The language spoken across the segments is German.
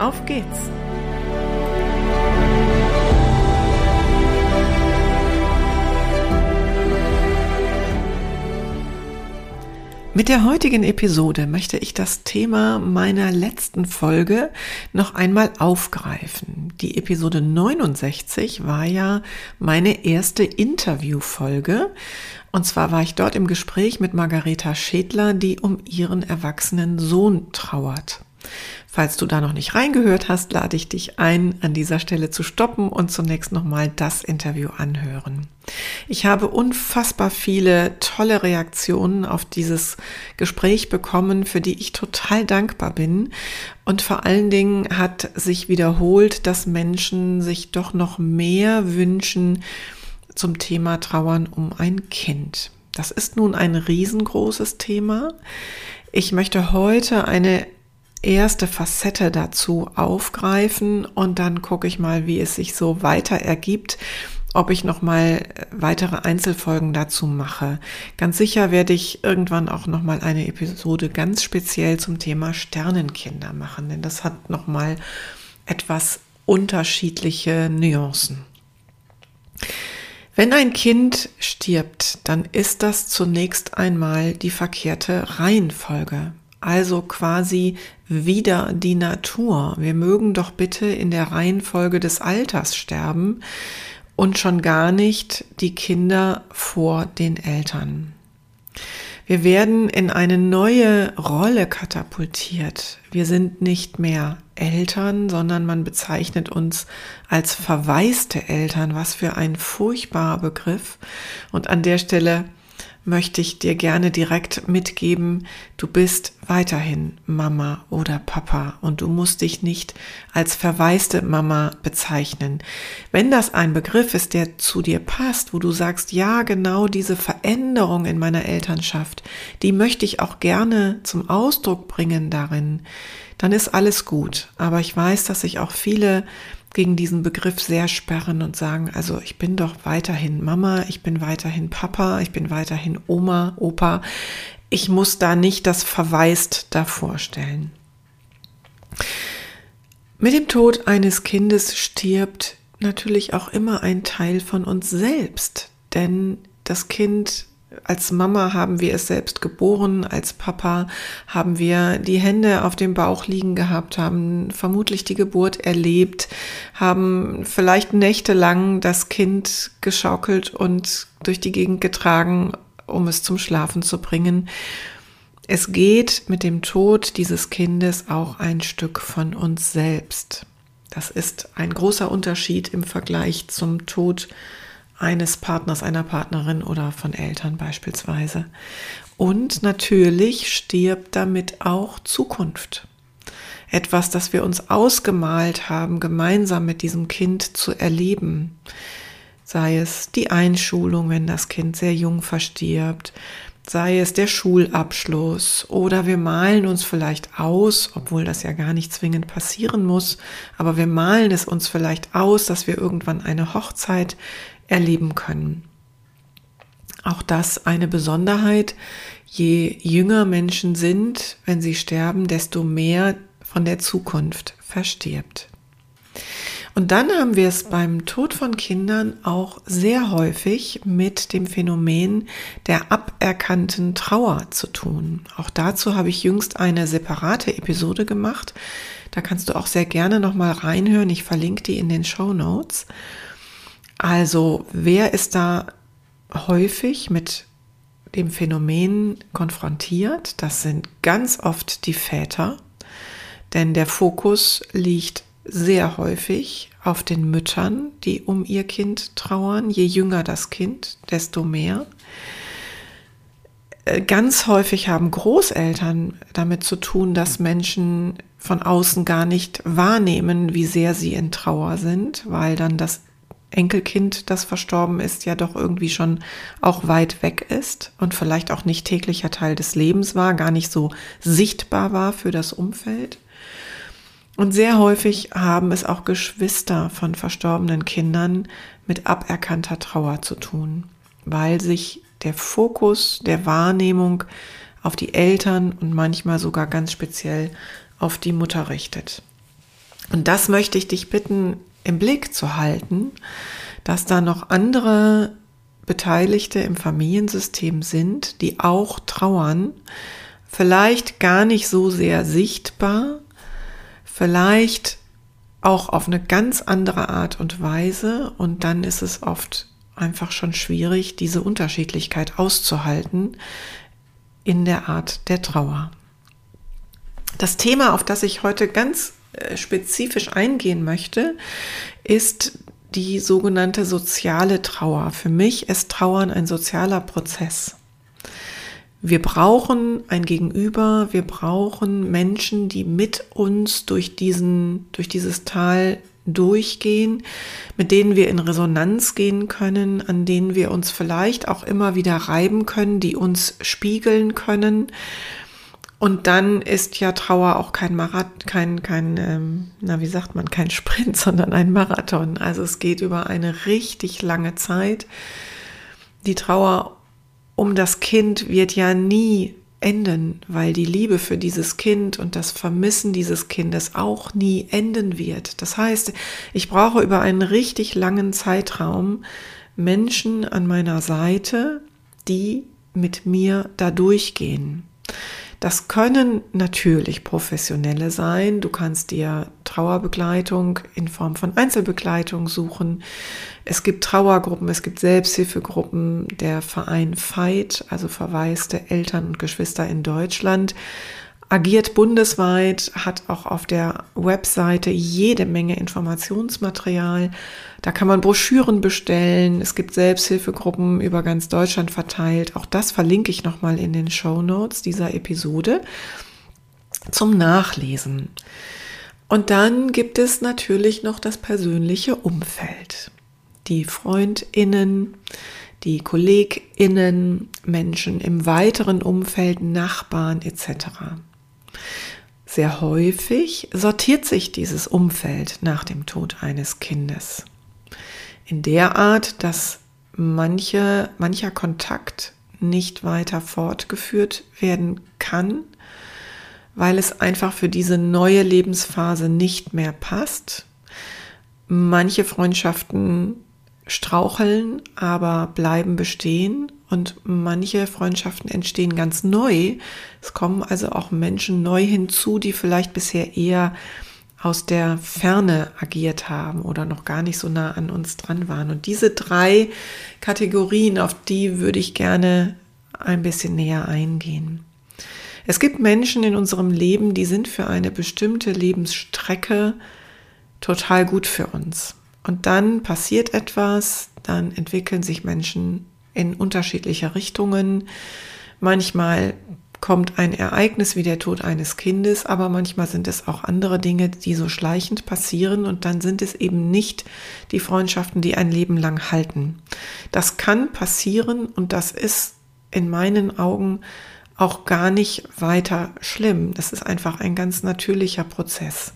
auf geht's! Mit der heutigen Episode möchte ich das Thema meiner letzten Folge noch einmal aufgreifen. Die Episode 69 war ja meine erste Interviewfolge. Und zwar war ich dort im Gespräch mit Margareta Schädler, die um ihren erwachsenen Sohn trauert. Falls du da noch nicht reingehört hast, lade ich dich ein, an dieser Stelle zu stoppen und zunächst nochmal das Interview anhören. Ich habe unfassbar viele tolle Reaktionen auf dieses Gespräch bekommen, für die ich total dankbar bin. Und vor allen Dingen hat sich wiederholt, dass Menschen sich doch noch mehr wünschen zum Thema Trauern um ein Kind. Das ist nun ein riesengroßes Thema. Ich möchte heute eine erste Facette dazu aufgreifen und dann gucke ich mal, wie es sich so weiter ergibt, ob ich noch mal weitere Einzelfolgen dazu mache. Ganz sicher werde ich irgendwann auch noch mal eine Episode ganz speziell zum Thema Sternenkinder machen, denn das hat noch mal etwas unterschiedliche Nuancen. Wenn ein Kind stirbt, dann ist das zunächst einmal die verkehrte Reihenfolge also quasi wieder die Natur. Wir mögen doch bitte in der Reihenfolge des Alters sterben und schon gar nicht die Kinder vor den Eltern. Wir werden in eine neue Rolle katapultiert. Wir sind nicht mehr Eltern, sondern man bezeichnet uns als verwaiste Eltern. Was für ein furchtbarer Begriff. Und an der Stelle möchte ich dir gerne direkt mitgeben, du bist weiterhin Mama oder Papa und du musst dich nicht als verwaiste Mama bezeichnen. Wenn das ein Begriff ist, der zu dir passt, wo du sagst, ja, genau diese Veränderung in meiner Elternschaft, die möchte ich auch gerne zum Ausdruck bringen darin, dann ist alles gut. Aber ich weiß, dass sich auch viele gegen diesen Begriff sehr sperren und sagen, also ich bin doch weiterhin Mama, ich bin weiterhin Papa, ich bin weiterhin Oma, Opa. Ich muss da nicht das verwaist davor stellen. Mit dem Tod eines Kindes stirbt natürlich auch immer ein Teil von uns selbst, denn das Kind als Mama haben wir es selbst geboren, als Papa haben wir die Hände auf dem Bauch liegen gehabt, haben vermutlich die Geburt erlebt, haben vielleicht nächtelang das Kind geschaukelt und durch die Gegend getragen, um es zum Schlafen zu bringen. Es geht mit dem Tod dieses Kindes auch ein Stück von uns selbst. Das ist ein großer Unterschied im Vergleich zum Tod eines Partners, einer Partnerin oder von Eltern beispielsweise. Und natürlich stirbt damit auch Zukunft. Etwas, das wir uns ausgemalt haben, gemeinsam mit diesem Kind zu erleben. Sei es die Einschulung, wenn das Kind sehr jung verstirbt, sei es der Schulabschluss oder wir malen uns vielleicht aus, obwohl das ja gar nicht zwingend passieren muss, aber wir malen es uns vielleicht aus, dass wir irgendwann eine Hochzeit erleben können. Auch das eine Besonderheit. Je jünger Menschen sind, wenn sie sterben, desto mehr von der Zukunft verstirbt. Und dann haben wir es beim Tod von Kindern auch sehr häufig mit dem Phänomen der aberkannten Trauer zu tun. Auch dazu habe ich jüngst eine separate Episode gemacht. Da kannst du auch sehr gerne noch mal reinhören. Ich verlinke die in den Show Notes. Also wer ist da häufig mit dem Phänomen konfrontiert? Das sind ganz oft die Väter, denn der Fokus liegt sehr häufig auf den Müttern, die um ihr Kind trauern. Je jünger das Kind, desto mehr. Äh, ganz häufig haben Großeltern damit zu tun, dass Menschen von außen gar nicht wahrnehmen, wie sehr sie in Trauer sind, weil dann das Enkelkind, das verstorben ist, ja doch irgendwie schon auch weit weg ist und vielleicht auch nicht täglicher Teil des Lebens war, gar nicht so sichtbar war für das Umfeld. Und sehr häufig haben es auch Geschwister von verstorbenen Kindern mit aberkannter Trauer zu tun, weil sich der Fokus der Wahrnehmung auf die Eltern und manchmal sogar ganz speziell auf die Mutter richtet. Und das möchte ich dich bitten, im Blick zu halten, dass da noch andere Beteiligte im Familiensystem sind, die auch trauern, vielleicht gar nicht so sehr sichtbar, vielleicht auch auf eine ganz andere Art und Weise und dann ist es oft einfach schon schwierig, diese Unterschiedlichkeit auszuhalten in der Art der Trauer. Das Thema, auf das ich heute ganz spezifisch eingehen möchte, ist die sogenannte soziale Trauer. Für mich ist Trauern ein sozialer Prozess. Wir brauchen ein Gegenüber, wir brauchen Menschen, die mit uns durch diesen, durch dieses Tal durchgehen, mit denen wir in Resonanz gehen können, an denen wir uns vielleicht auch immer wieder reiben können, die uns spiegeln können. Und dann ist ja Trauer auch kein Marathon, kein, kein, ähm, na wie sagt man, kein Sprint, sondern ein Marathon. Also es geht über eine richtig lange Zeit. Die Trauer um das Kind wird ja nie enden, weil die Liebe für dieses Kind und das Vermissen dieses Kindes auch nie enden wird. Das heißt, ich brauche über einen richtig langen Zeitraum Menschen an meiner Seite, die mit mir da durchgehen. Das können natürlich Professionelle sein. Du kannst dir Trauerbegleitung in Form von Einzelbegleitung suchen. Es gibt Trauergruppen, es gibt Selbsthilfegruppen. Der Verein Veit, also verwaiste Eltern und Geschwister in Deutschland, agiert bundesweit, hat auch auf der Webseite jede Menge Informationsmaterial. Da kann man Broschüren bestellen. Es gibt Selbsthilfegruppen über ganz Deutschland verteilt. Auch das verlinke ich nochmal in den Show Notes dieser Episode zum Nachlesen. Und dann gibt es natürlich noch das persönliche Umfeld. Die Freundinnen, die Kolleginnen, Menschen im weiteren Umfeld, Nachbarn etc. Sehr häufig sortiert sich dieses Umfeld nach dem Tod eines Kindes. In der Art, dass manche, mancher Kontakt nicht weiter fortgeführt werden kann, weil es einfach für diese neue Lebensphase nicht mehr passt. Manche Freundschaften straucheln, aber bleiben bestehen und manche Freundschaften entstehen ganz neu. Es kommen also auch Menschen neu hinzu, die vielleicht bisher eher aus der Ferne agiert haben oder noch gar nicht so nah an uns dran waren. Und diese drei Kategorien, auf die würde ich gerne ein bisschen näher eingehen. Es gibt Menschen in unserem Leben, die sind für eine bestimmte Lebensstrecke total gut für uns. Und dann passiert etwas, dann entwickeln sich Menschen in unterschiedliche Richtungen. Manchmal kommt ein Ereignis wie der Tod eines Kindes, aber manchmal sind es auch andere Dinge, die so schleichend passieren und dann sind es eben nicht die Freundschaften, die ein Leben lang halten. Das kann passieren und das ist in meinen Augen auch gar nicht weiter schlimm. Das ist einfach ein ganz natürlicher Prozess.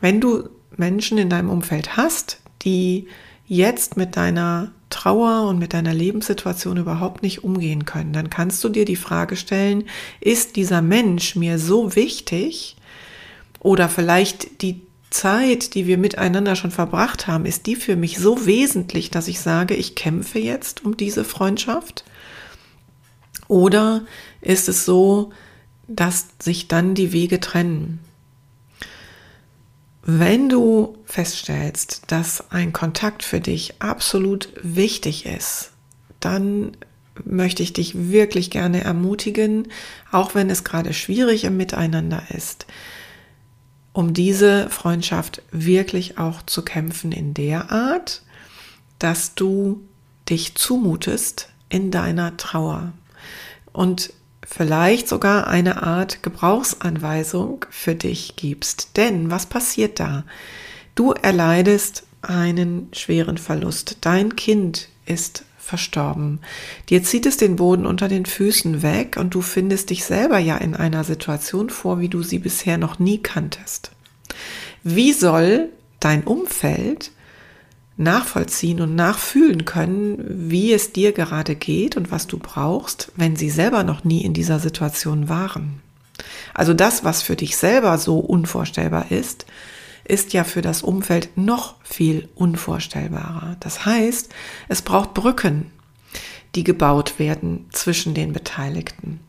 Wenn du Menschen in deinem Umfeld hast, die jetzt mit deiner Trauer und mit deiner Lebenssituation überhaupt nicht umgehen können, dann kannst du dir die Frage stellen, ist dieser Mensch mir so wichtig oder vielleicht die Zeit, die wir miteinander schon verbracht haben, ist die für mich so wesentlich, dass ich sage, ich kämpfe jetzt um diese Freundschaft? Oder ist es so, dass sich dann die Wege trennen? Wenn du feststellst, dass ein Kontakt für dich absolut wichtig ist, dann möchte ich dich wirklich gerne ermutigen, auch wenn es gerade schwierig im Miteinander ist, um diese Freundschaft wirklich auch zu kämpfen in der Art, dass du dich zumutest in deiner Trauer. Und vielleicht sogar eine Art Gebrauchsanweisung für dich gibst. Denn was passiert da? Du erleidest einen schweren Verlust. Dein Kind ist verstorben. Dir zieht es den Boden unter den Füßen weg und du findest dich selber ja in einer Situation vor, wie du sie bisher noch nie kanntest. Wie soll dein Umfeld nachvollziehen und nachfühlen können, wie es dir gerade geht und was du brauchst, wenn sie selber noch nie in dieser Situation waren? Also das, was für dich selber so unvorstellbar ist, ist ja für das Umfeld noch viel unvorstellbarer. Das heißt, es braucht Brücken, die gebaut werden zwischen den Beteiligten.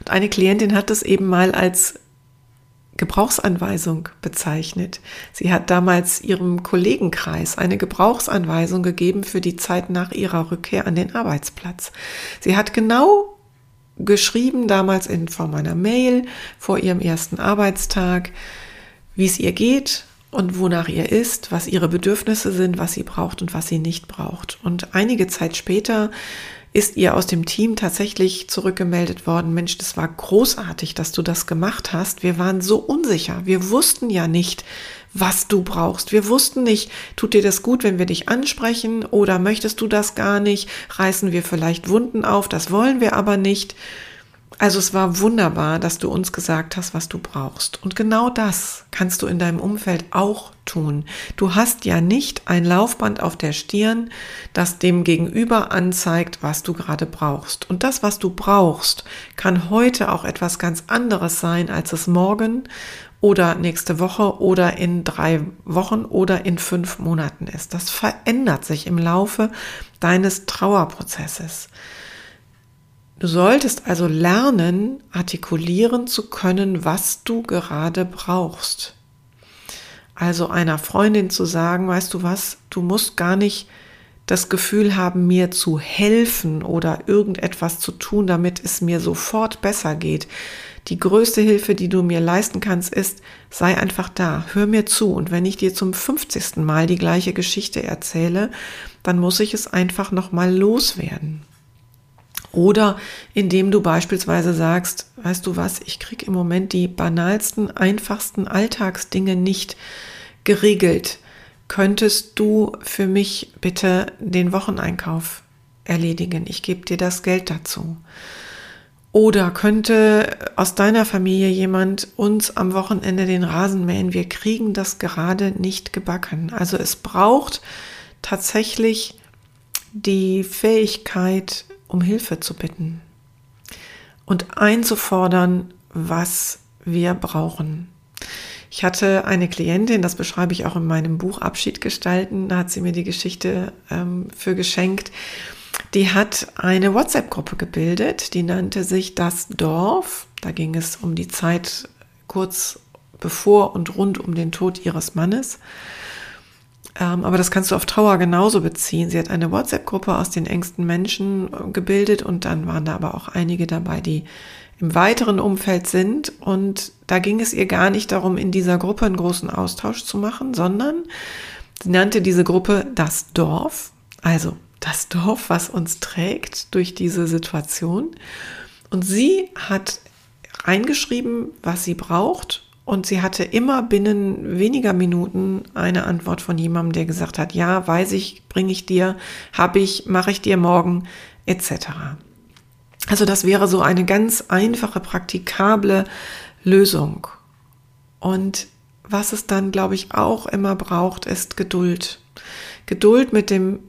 Und eine Klientin hat das eben mal als Gebrauchsanweisung bezeichnet. Sie hat damals ihrem Kollegenkreis eine Gebrauchsanweisung gegeben für die Zeit nach ihrer Rückkehr an den Arbeitsplatz. Sie hat genau geschrieben, damals in Form einer Mail vor ihrem ersten Arbeitstag, wie es ihr geht und wonach ihr ist, was ihre Bedürfnisse sind, was sie braucht und was sie nicht braucht. Und einige Zeit später ist ihr aus dem Team tatsächlich zurückgemeldet worden, Mensch, das war großartig, dass du das gemacht hast. Wir waren so unsicher. Wir wussten ja nicht, was du brauchst. Wir wussten nicht, tut dir das gut, wenn wir dich ansprechen oder möchtest du das gar nicht? Reißen wir vielleicht Wunden auf? Das wollen wir aber nicht. Also es war wunderbar, dass du uns gesagt hast, was du brauchst. Und genau das kannst du in deinem Umfeld auch tun. Du hast ja nicht ein Laufband auf der Stirn, das dem Gegenüber anzeigt, was du gerade brauchst. Und das, was du brauchst, kann heute auch etwas ganz anderes sein, als es morgen oder nächste Woche oder in drei Wochen oder in fünf Monaten ist. Das verändert sich im Laufe deines Trauerprozesses. Du solltest also lernen, artikulieren zu können, was du gerade brauchst. Also einer Freundin zu sagen, weißt du was, du musst gar nicht das Gefühl haben, mir zu helfen oder irgendetwas zu tun, damit es mir sofort besser geht. Die größte Hilfe, die du mir leisten kannst, ist, sei einfach da, hör mir zu. Und wenn ich dir zum 50. Mal die gleiche Geschichte erzähle, dann muss ich es einfach nochmal loswerden. Oder indem du beispielsweise sagst, weißt du was, ich krieg im Moment die banalsten, einfachsten Alltagsdinge nicht geregelt. Könntest du für mich bitte den Wocheneinkauf erledigen? Ich gebe dir das Geld dazu. Oder könnte aus deiner Familie jemand uns am Wochenende den Rasen mähen? Wir kriegen das gerade nicht gebacken. Also es braucht tatsächlich die Fähigkeit, um Hilfe zu bitten und einzufordern, was wir brauchen. Ich hatte eine Klientin, das beschreibe ich auch in meinem Buch Abschied gestalten, da hat sie mir die Geschichte ähm, für geschenkt. Die hat eine WhatsApp-Gruppe gebildet, die nannte sich Das Dorf. Da ging es um die Zeit kurz bevor und rund um den Tod ihres Mannes. Ähm, aber das kannst du auf Trauer genauso beziehen. Sie hat eine WhatsApp-Gruppe aus den engsten Menschen äh, gebildet und dann waren da aber auch einige dabei, die im weiteren Umfeld sind. Und da ging es ihr gar nicht darum, in dieser Gruppe einen großen Austausch zu machen, sondern sie nannte diese Gruppe das Dorf, also das Dorf, was uns trägt durch diese Situation. Und sie hat reingeschrieben, was sie braucht und sie hatte immer binnen weniger Minuten eine Antwort von jemandem, der gesagt hat, ja, weiß ich, bringe ich dir, habe ich, mache ich dir morgen, etc. Also das wäre so eine ganz einfache, praktikable Lösung. Und was es dann, glaube ich, auch immer braucht, ist Geduld. Geduld mit dem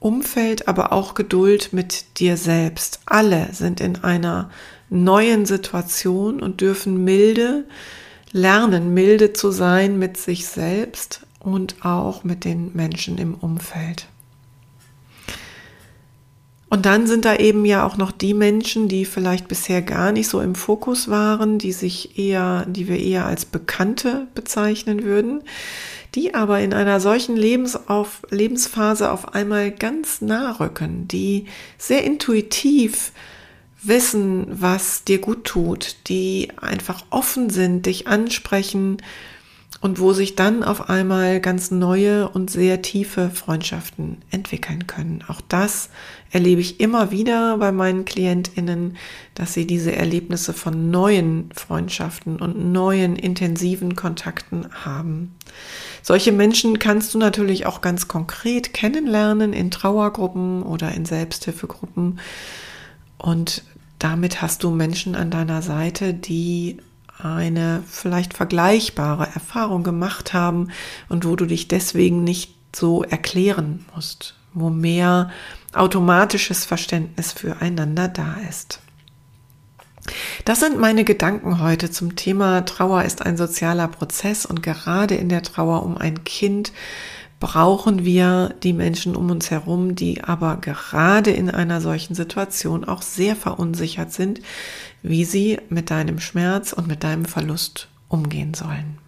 Umfeld, aber auch Geduld mit dir selbst. Alle sind in einer neuen Situation und dürfen milde lernen, milde zu sein mit sich selbst und auch mit den Menschen im Umfeld. Und dann sind da eben ja auch noch die Menschen, die vielleicht bisher gar nicht so im Fokus waren, die sich eher, die wir eher als Bekannte bezeichnen würden, die aber in einer solchen Lebensauf, Lebensphase auf einmal ganz nah rücken, die sehr intuitiv wissen, was dir gut tut, die einfach offen sind, dich ansprechen und wo sich dann auf einmal ganz neue und sehr tiefe Freundschaften entwickeln können. Auch das erlebe ich immer wieder bei meinen Klientinnen, dass sie diese Erlebnisse von neuen Freundschaften und neuen intensiven Kontakten haben. Solche Menschen kannst du natürlich auch ganz konkret kennenlernen in Trauergruppen oder in Selbsthilfegruppen. Und damit hast du Menschen an deiner Seite, die eine vielleicht vergleichbare Erfahrung gemacht haben und wo du dich deswegen nicht so erklären musst, wo mehr automatisches Verständnis füreinander da ist. Das sind meine Gedanken heute zum Thema Trauer ist ein sozialer Prozess und gerade in der Trauer um ein Kind brauchen wir die Menschen um uns herum, die aber gerade in einer solchen Situation auch sehr verunsichert sind, wie sie mit deinem Schmerz und mit deinem Verlust umgehen sollen.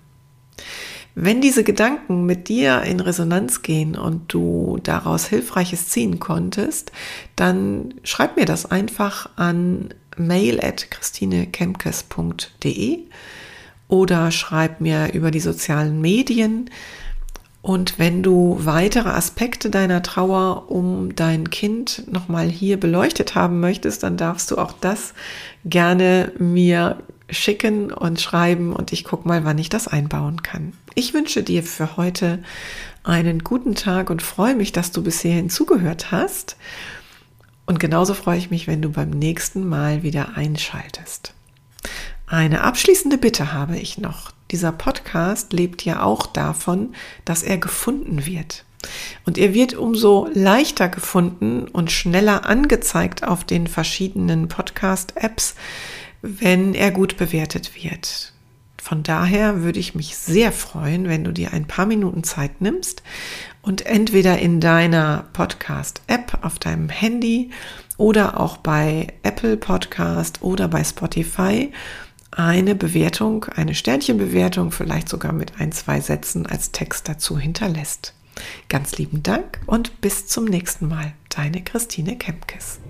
Wenn diese Gedanken mit dir in Resonanz gehen und du daraus Hilfreiches ziehen konntest, dann schreib mir das einfach an mail at christinekemkes.de oder schreib mir über die sozialen Medien. Und wenn du weitere Aspekte deiner Trauer um dein Kind nochmal hier beleuchtet haben möchtest, dann darfst du auch das gerne mir schicken und schreiben und ich gucke mal, wann ich das einbauen kann. Ich wünsche dir für heute einen guten Tag und freue mich, dass du bisher hinzugehört hast. Und genauso freue ich mich, wenn du beim nächsten Mal wieder einschaltest. Eine abschließende Bitte habe ich noch. Dieser Podcast lebt ja auch davon, dass er gefunden wird. Und er wird umso leichter gefunden und schneller angezeigt auf den verschiedenen Podcast-Apps, wenn er gut bewertet wird. Von daher würde ich mich sehr freuen, wenn du dir ein paar Minuten Zeit nimmst und entweder in deiner Podcast-App auf deinem Handy oder auch bei Apple Podcast oder bei Spotify eine Bewertung, eine Sternchenbewertung, vielleicht sogar mit ein, zwei Sätzen als Text dazu hinterlässt. Ganz lieben Dank und bis zum nächsten Mal. Deine Christine Kempkes.